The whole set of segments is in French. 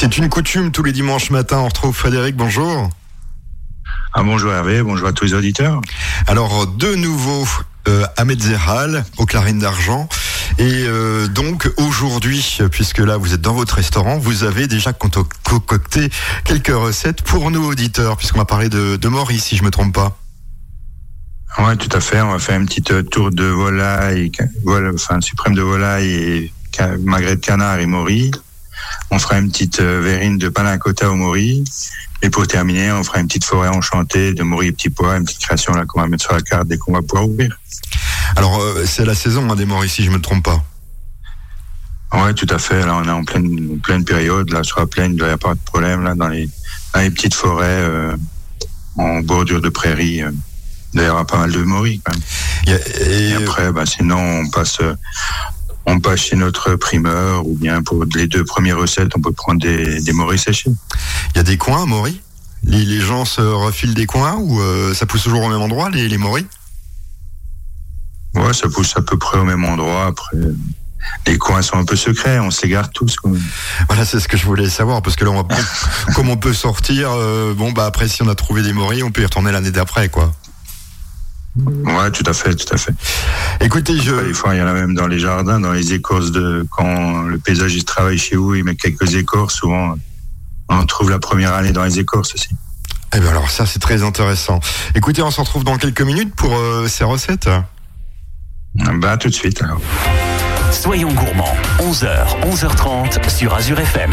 C'est une coutume tous les dimanches matin. On retrouve Frédéric. Bonjour. Ah, bonjour Hervé, bonjour à tous les auditeurs. Alors, de nouveau, euh, Ahmed Zerhal aux clarines d'argent. Et euh, donc aujourd'hui, puisque là vous êtes dans votre restaurant, vous avez déjà concocté quelques recettes pour nous auditeurs, puisqu'on va parler de, de Maurice, si je me trompe pas. Ouais, tout à fait. On va faire une petite euh, tour de volaille, voilà, enfin suprême de volaille et magret de canard et mori. On fera une petite euh, verrine de panna cotta au mori. Et pour terminer, on fera une petite forêt enchantée de mori et petits pois, une petite création là qu'on va mettre sur la carte dès qu'on va pouvoir ouvrir. Alors euh, c'est la saison hein, des moris, si je me trompe pas. Ouais, tout à fait. Là, on est en pleine, pleine période. Là, sur la plaine, il n'y a pas de problème. Là, dans les, dans les petites forêts, euh, en bordure de prairies. Euh, D'ailleurs, il y a pas mal de moris. Quand même. Et, après, bah, sinon, on passe, on passe chez notre primeur ou bien pour les deux premières recettes, on peut prendre des, des moris séchés. Il y a des coins moris les, les, gens se refilent des coins ou ça pousse toujours au même endroit, les, les moris Ouais, ça pousse à peu près au même endroit. Après, les coins sont un peu secrets, on s'égare tous. Voilà, c'est ce que je voulais savoir, parce que là, on va, comme on peut sortir, euh, bon, bah après, si on a trouvé des moris, on peut y retourner l'année d'après, quoi. Ouais, tout à fait, tout à fait. Écoutez, je. Des fois, il y en a même dans les jardins, dans les écorces de. Quand le paysagiste travaille chez vous, il met quelques écorces. Souvent, on trouve la première année dans les écorces aussi. Eh bien, alors, ça, c'est très intéressant. Écoutez, on se retrouve dans quelques minutes pour euh, ces recettes. Bah, tout de suite alors. Soyons gourmands, 11h, 11h30 sur Azure FM.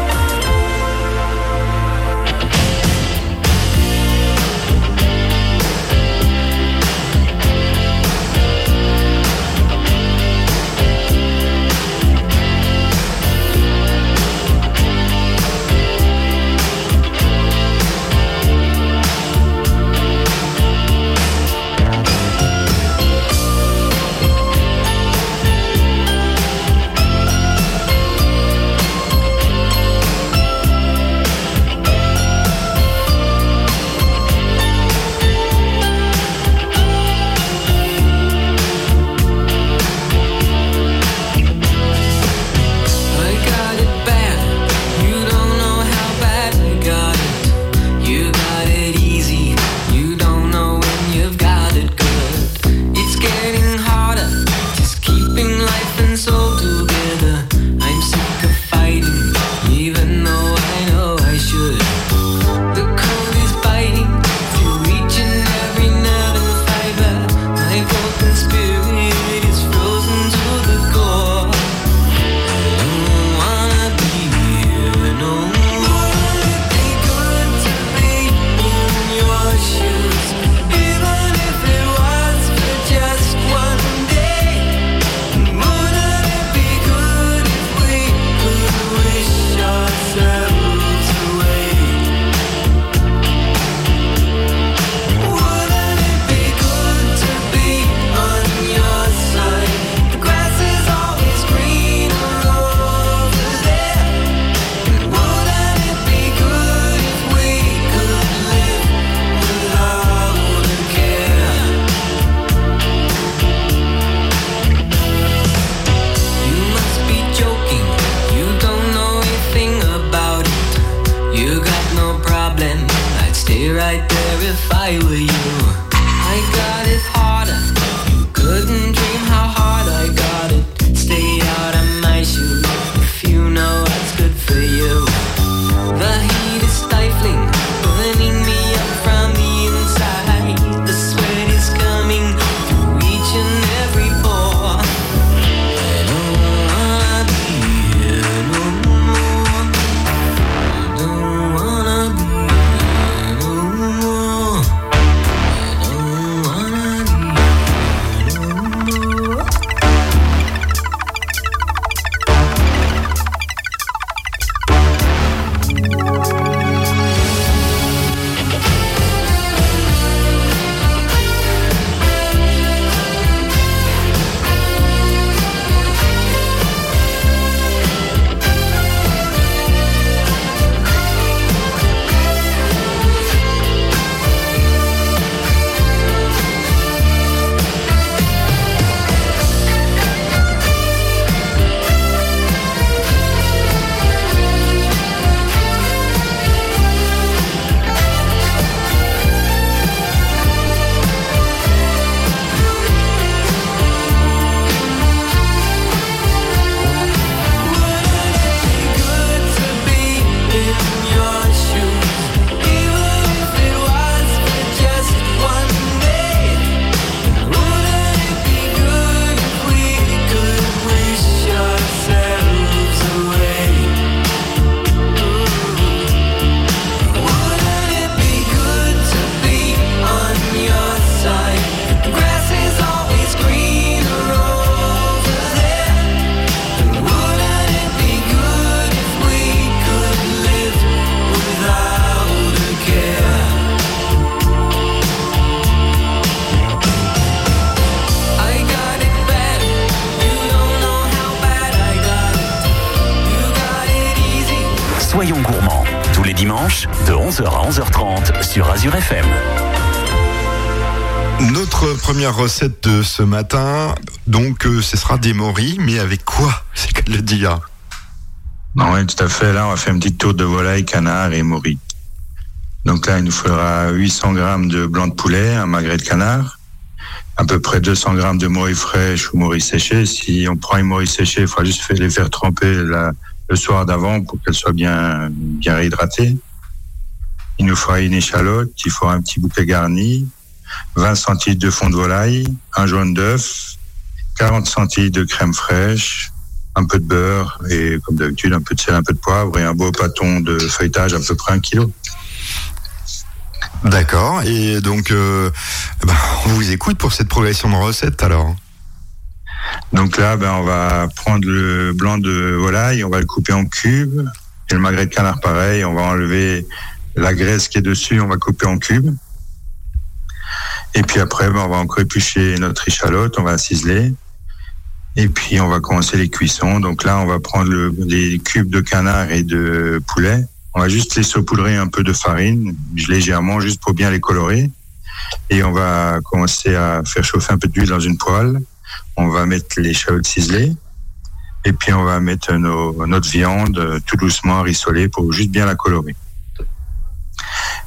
de 11h à 11h30 sur Azure FM. Notre première recette de ce matin, donc euh, ce sera des moris, mais avec quoi C'est qu'elle le dit. Oui, tout à fait. Là, on va faire une petite tour de volaille, canard et moris. Donc là, il nous faudra 800 grammes de blanc de poulet, un magret de canard, à peu près 200 grammes de moris fraîches ou moris séchés. Si on prend une moris séchée, il faudra juste les faire tremper le soir d'avant pour qu'elles soient bien, bien réhydratées. Il nous faudra une échalote, il faudra un petit bouquet garni, 20 centilitres de fond de volaille, un jaune d'œuf, 40 centilitres de crème fraîche, un peu de beurre et comme d'habitude un peu de sel, un peu de poivre et un beau pâton de feuilletage à peu près un kilo. D'accord. Et donc, euh, ben, on vous écoute pour cette progression de recette alors. Donc là, ben, on va prendre le blanc de volaille, on va le couper en cubes. Et le magret de canard, pareil, on va enlever la graisse qui est dessus, on va couper en cubes. Et puis après, ben, on va encore éplucher notre échalote, on va ciseler. Et puis on va commencer les cuissons. Donc là, on va prendre le, les cubes de canard et de poulet. On va juste les saupoudrer un peu de farine, légèrement, juste pour bien les colorer. Et on va commencer à faire chauffer un peu d'huile dans une poêle. On va mettre les chalots ciselées. Et puis on va mettre nos, notre viande tout doucement rissolée pour juste bien la colorer.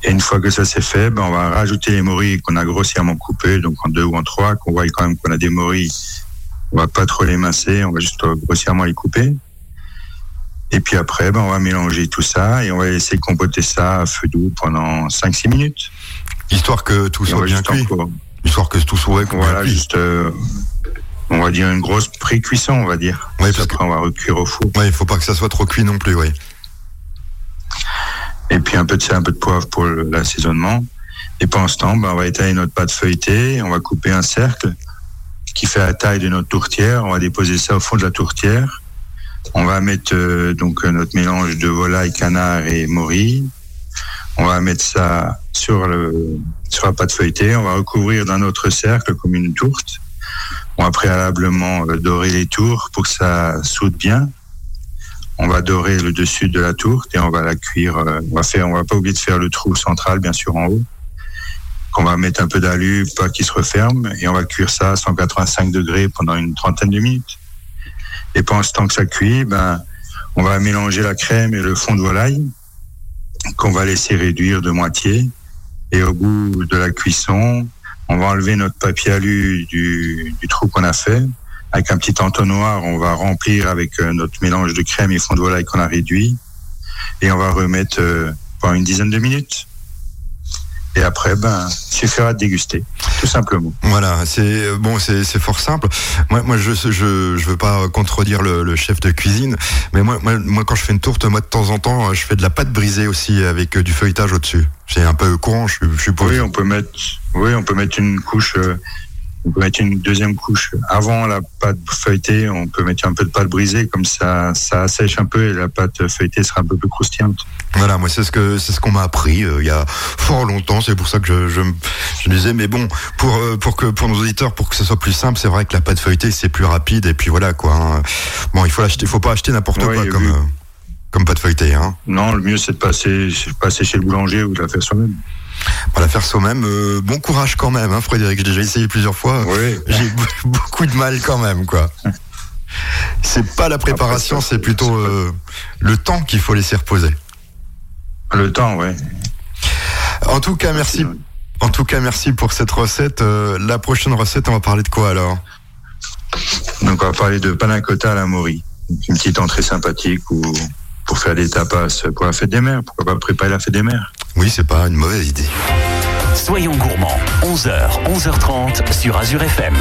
Et une fois que ça c'est fait, ben on va rajouter les morilles qu'on a grossièrement coupées, donc en deux ou en trois, qu'on voit quand même qu'on a des morilles. On va pas trop les masser, on va juste grossièrement les couper. Et puis après, ben, on va mélanger tout ça et on va laisser compoter ça à feu doux pendant 5-6 minutes. Histoire que tout soit bien cuit. Histoire que tout soit Voilà, juste, euh, on va dire une grosse pré-cuisson, on va dire. Oui, parce qu'on va recuire au four. Oui, il faut pas que ça soit trop cuit non plus, oui. Et puis un peu de sel, un peu de poivre pour l'assaisonnement. Et pendant ce temps, ben, on va étaler notre pâte feuilletée, on va couper un cercle qui fait la taille de notre tourtière, on va déposer ça au fond de la tourtière. On va mettre euh, donc euh, notre mélange de volaille, canard et morille. On va mettre ça sur le sur la pâte feuilletée. On va recouvrir d'un autre cercle comme une tourte. On va préalablement euh, dorer les tours pour que ça soude bien. On va dorer le dessus de la tourte et on va la cuire. On va faire, on va pas oublier de faire le trou central bien sûr en haut. Qu'on va mettre un peu d'alu, pas qu'il se referme, et on va cuire ça à 185 degrés pendant une trentaine de minutes. Et pendant ce temps que ça cuit, ben, on va mélanger la crème et le fond de volaille qu'on va laisser réduire de moitié. Et au bout de la cuisson, on va enlever notre papier alu du, du trou qu'on a fait. Avec un petit entonnoir, on va remplir avec euh, notre mélange de crème et fond de volaille qu'on a réduit. Et on va remettre euh, pendant une dizaine de minutes. Et après, ben, suffira de déguster, tout simplement. Voilà, c'est bon, c'est fort simple. Moi, moi, je je je veux pas contredire le, le chef de cuisine, mais moi, moi, moi, quand je fais une tourte, moi de temps en temps, je fais de la pâte brisée aussi avec euh, du feuilletage au-dessus. C'est un peu courant, je, je suppose. Oui, on peut mettre, oui, on peut mettre une couche. On peut mettre une deuxième couche avant la pâte feuilletée. On peut mettre un peu de pâte brisée, comme ça, ça assèche un peu et la pâte feuilletée sera un peu plus croustillante. Voilà, moi c'est ce que c'est ce qu'on m'a appris euh, il y a fort longtemps. C'est pour ça que je, je, je disais, mais bon, pour euh, pour que pour nos auditeurs, pour que ce soit plus simple, c'est vrai que la pâte feuilletée c'est plus rapide et puis voilà quoi. Hein. Bon, il faut l'acheter, faut pas acheter n'importe Ouais, quoi comme euh, comme pâte feuilletée. Hein. Non, le mieux c'est de passer, passer chez le boulanger ou de la faire soi-même. La faire soi-même. Euh, bon courage quand même, hein, Frédéric. J'ai déjà essayé plusieurs fois. Oui. J'ai be- beaucoup de mal quand même, quoi. C'est pas la préparation, c'est plutôt euh, le temps qu'il faut laisser reposer. Le temps, ouais. En tout cas, merci. En tout cas, merci pour cette recette. Euh, la prochaine recette, on va parler de quoi alors? Donc on va parler de panna cotta à la mori. Une petite entrée sympathique ou pour faire des tapas pour la fête des mères. Pourquoi pas préparer la fête des mères? Oui, c'est pas une mauvaise idée. Soyons gourmands, 11h, 11h30 sur Azure FM.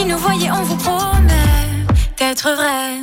Qui nous voyez, on vous promet d'être vrai.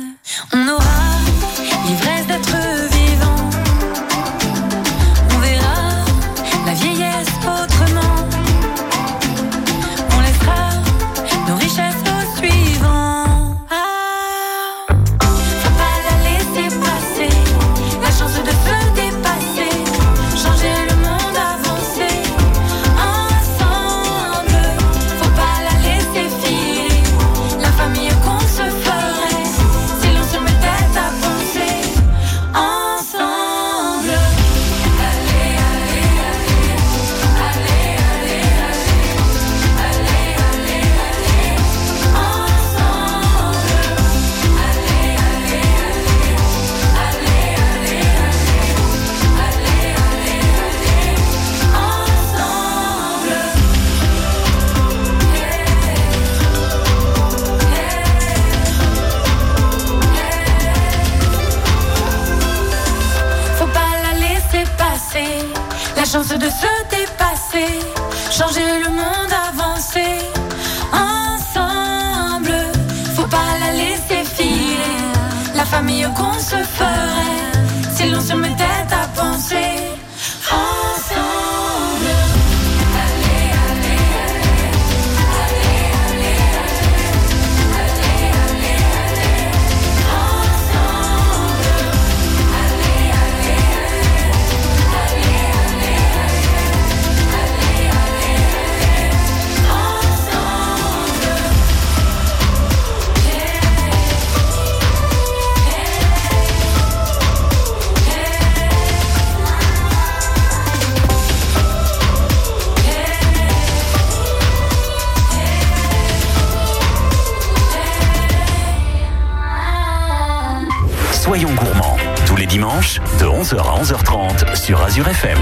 11h à 11h30 sur Azure FM.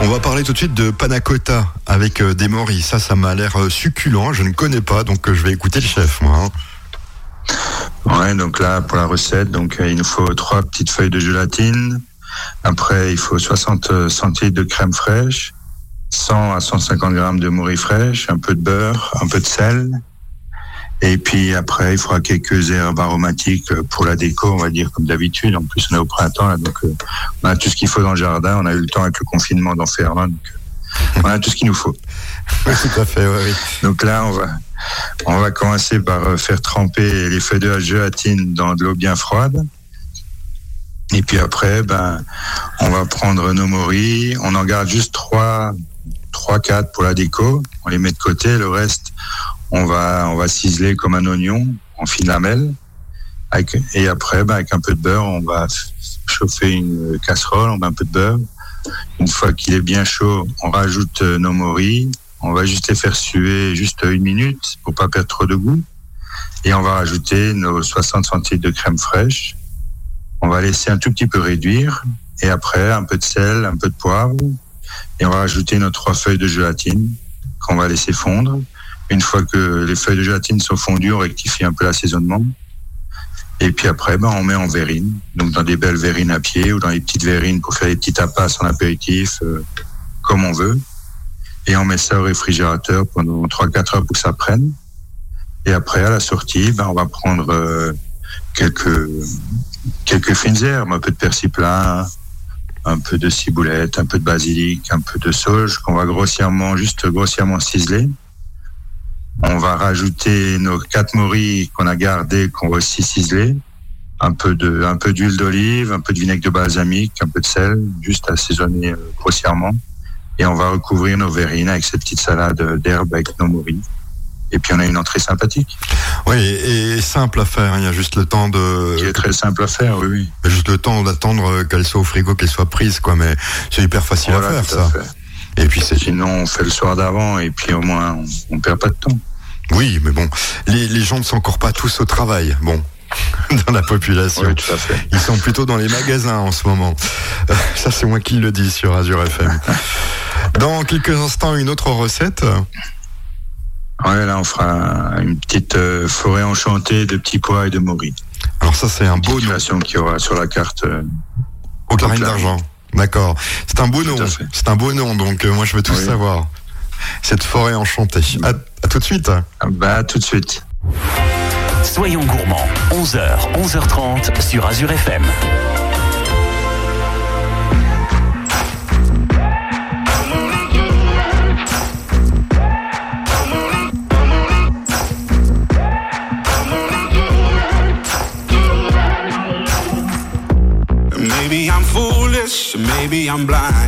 On va parler tout de suite de panna cotta avec euh, des moris. Ça, ça m'a l'air euh, succulent. Je ne connais pas, donc euh, je vais écouter le chef, moi. hein. Ouais, donc là, pour la recette, donc il nous faut trois petites feuilles de gélatine. Après, il faut 60 centilitres de crème fraîche, 100 à 150 grammes de morue fraîche, un peu de beurre, un peu de sel. Et puis après, il faudra quelques herbes aromatiques pour la déco, on va dire comme d'habitude. En plus, on est au printemps, là, donc euh, on a tout ce qu'il faut dans le jardin. On a eu le temps avec le confinement d'en faire un, donc euh, on a tout ce qu'il nous faut. Oui, tout à fait, oui. Donc là, on va, on va commencer par euh, faire tremper les feuilles de la gélatine dans de l'eau bien froide. Et puis après, ben, on va prendre nos morilles. On en garde juste trois, trois, quatre pour la déco. On les met de côté. Le reste, on va, on va ciseler comme un oignon en fines lamelles. Avec- et après, ben, avec un peu de beurre, on va chauffer une casserole. On met un peu de beurre. Une fois qu'il est bien chaud, on rajoute euh, nos morilles. On va juste les faire suer juste une minute pour pas perdre trop de goût. Et on va rajouter nos 60 centilitres de crème fraîche. On va laisser un tout petit peu réduire. Et après, un peu de sel, un peu de poivre. Et on va rajouter nos trois feuilles de gélatine qu'on va laisser fondre. Une fois que les feuilles de gélatine sont fondues, on rectifie un peu l'assaisonnement. Et puis après, ben, on met en verrine. Donc dans des belles verrines à pied ou dans des petites verrines pour faire des petits tapas en apéritif, euh, comme on veut et on met ça au réfrigérateur pendant 3-4 heures pour que ça prenne. Et après, à la sortie, ben, on va prendre euh, quelques, quelques fines herbes, un peu de persil plat, un peu de ciboulette, un peu de basilic, un peu de sauge qu'on va grossièrement, juste grossièrement ciseler. On va rajouter nos quatre morilles qu'on a gardées, qu'on va aussi ciseler. Un peu de, un peu d'huile d'olive, un peu de vinaigre de balsamique, un peu de sel, juste assaisonner euh, grossièrement et on va recouvrir nos verrines avec cette petite salade d'herbe avec nos morilles. Et puis on a une entrée sympathique, Oui, et, simple à faire. Il y a juste le temps de, qui est très simple à faire, oui, oui. juste le temps d'attendre euh, qu'elle soit au frigo, qu'elle soit prise, quoi. Mais c'est hyper facile à faire, à ça. fait. Et puis c'est, Sinon, on fait le soir d'avant et puis au moins, on, on perd pas de temps. Oui, mais bon, les, les gens ne sont encore pas tous au travail. Bon, dans la population. Oui, tout à fait. Ils sont plutôt dans les magasins en ce moment. Euh, Ça, c'est moi qui le dis sur Azure FM. Dans quelques instants, une autre recette. Ouais, là, on fera une petite euh, forêt enchantée de petits pois et de morilles. Alors ça, c'est un beau nom. qu'il y aura sur la carte. euh, Au d'argent. D'accord. C'est un beau nom. C'est un beau nom, donc euh, moi je veux tout Oui. savoir. Cette forêt enchantée. À, à tout de suite. Bah, à tout de suite. Soyons gourmands, 11h, 11h30 sur Azure FM. Maybe I'm foolish, maybe I'm blind.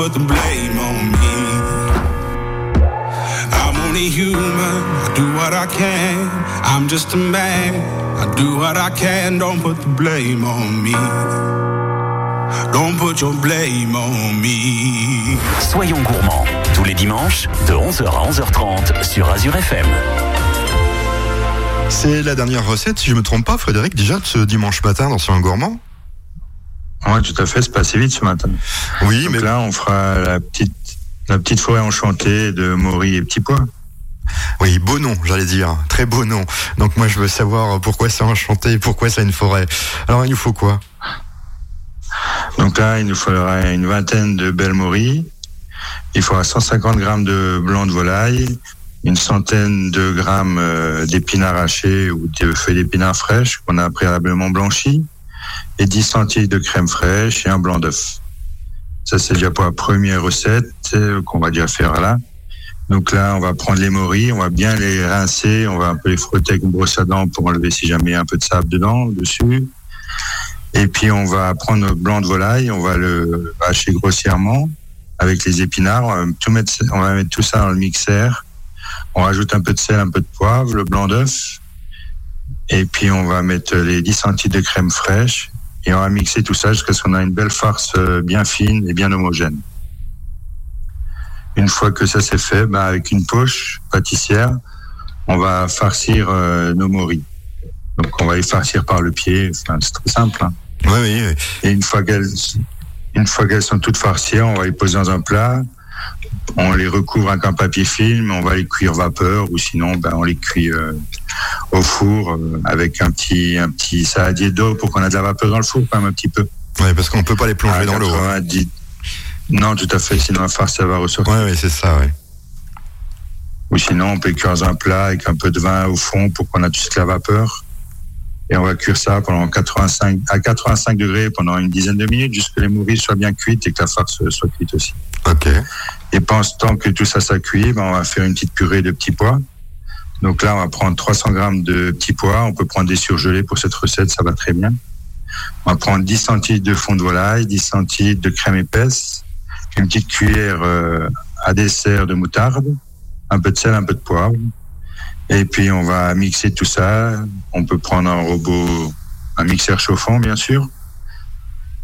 Put the blame on me. I'm only human. I do what I can. I'm just a man. I do what I can. Don't put the blame on me. Don't put your blame on me. Soyons gourmands, tous les dimanches de 11h à 11h30 sur Azure FM. C'est la dernière recette, si je me trompe pas, Frédéric, déjà de ce dimanche matin dans Soyons Gourmand. Ouais, tout à fait. C'est passé vite ce matin. Oui, Donc mais là, on fera la petite, la petite forêt enchantée de Maury et Petit Pois. oui, beau nom, j'allais dire, très beau nom. Donc moi, je veux savoir pourquoi c'est enchanté, pourquoi c'est une forêt. Alors il nous faut quoi? Donc là, il nous faudra une vingtaine de belles morilles. Il faudra 150 grammes de blanc de volaille, une centaine de grammes euh, d'épinards hachés ou de feuilles d'épinards fraîches qu'on a préalablement blanchies, et 10 centilitres de crème fraîche et un blanc d'œuf. Ça, c'est déjà pour la première recette euh, qu'on va déjà faire là. Donc là, on va prendre les morilles, on va bien les rincer, on va un peu les frotter avec une brosse à dents pour enlever si jamais un peu de sable dedans, dessus. Et puis on va prendre notre blanc de volaille, on va le hacher grossièrement avec les épinards. On va, tout mettre, on va mettre tout ça dans le mixeur. On rajoute un peu de sel, un peu de poivre, le blanc d'œuf. Et puis on va mettre les 10 centilitres de crème fraîche. Et on va mixer tout ça jusqu'à ce qu'on a une belle farce euh, bien fine et bien homogène. Une fois que ça c'est fait, bah, avec une poche pâtissière, on va farcir euh, nos morilles. Donc on va les farcir par le pied. Enfin, c'est très simple. hein. Oui, oui, oui. Et une fois qu'elles, une fois qu'elles sont toutes farcies, on va les poser dans un plat. On les recouvre avec un papier film, on va les cuire vapeur ou sinon ben, on les cuit euh, au four euh, avec un petit un petit saladier d'eau pour qu'on ait de la vapeur dans le four quand même un petit peu. Ouais, parce qu'on peut pas les plonger À dans l'eau. hein. 90. Non, tout à fait, sinon la farce ça va ressortir. Ouais, c'est ça. Ou sinon, on peut cuire dans un plat avec un peu de vin au fond pour qu'on ait juste la vapeur. Et on va cuire ça pendant 85, à 85 degrés pendant une dizaine de minutes jusqu'à ce que les mouris soient bien cuites et que la farce soit cuite aussi. Ok. Et pendant ce temps que tout ça, ça cuit, ben, on va faire une petite purée de petits pois. Donc là, on va prendre 300 grammes de petits pois. On peut prendre des surgelés pour cette recette, ça va très bien. On va prendre 10 centilitres de fond de volaille, 10 centilitres de crème épaisse, une petite cuillère euh, à dessert de moutarde, un peu de sel, un peu de poivre. Et puis on va mixer tout ça. On peut prendre un robot, un mixeur chauffant, bien sûr.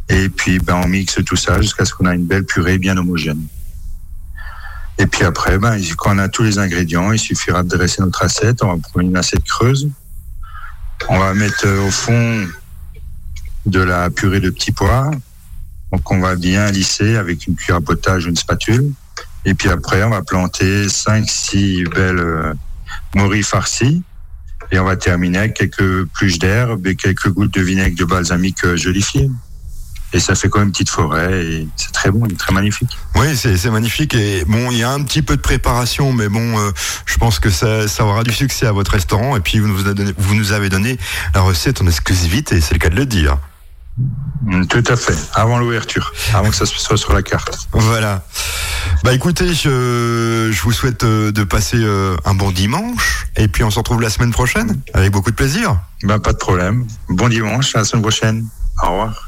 Et puis ben, on mixe tout ça jusqu'à ce qu'on a une belle purée bien homogène. Et puis après, ben, quand on a tous les ingrédients, il suffira de dresser notre assiette. On va prendre une assiette creuse. On va mettre euh, au fond de la purée de petits pois. Donc on va bien lisser avec une cuillère à potage ou une spatule. Et puis après, on va planter 5-6 belles morilles farcies. Et on va terminer avec quelques pluches d'herbe et quelques gouttes de vinaigre de balsamique euh, jolifié. Et ça fait comme une petite forêt et c'est très bon, très magnifique. Oui, c'est c'est magnifique. Et bon, il y a un petit peu de préparation, mais bon, euh, je pense que ça, ça aura du succès à votre restaurant. Et puis, vous nous, avez donné, vous nous avez donné la recette en exclusivité, c'est le cas de le dire. Mm, Tout à fait, avant l'ouverture, avant que ça soit sur la carte. Voilà. Bah écoutez, je, je vous souhaite euh, de passer euh, un bon dimanche. Et puis, on se retrouve la semaine prochaine avec beaucoup de plaisir. Ben, pas de problème. Bon dimanche, à la semaine prochaine. Au revoir.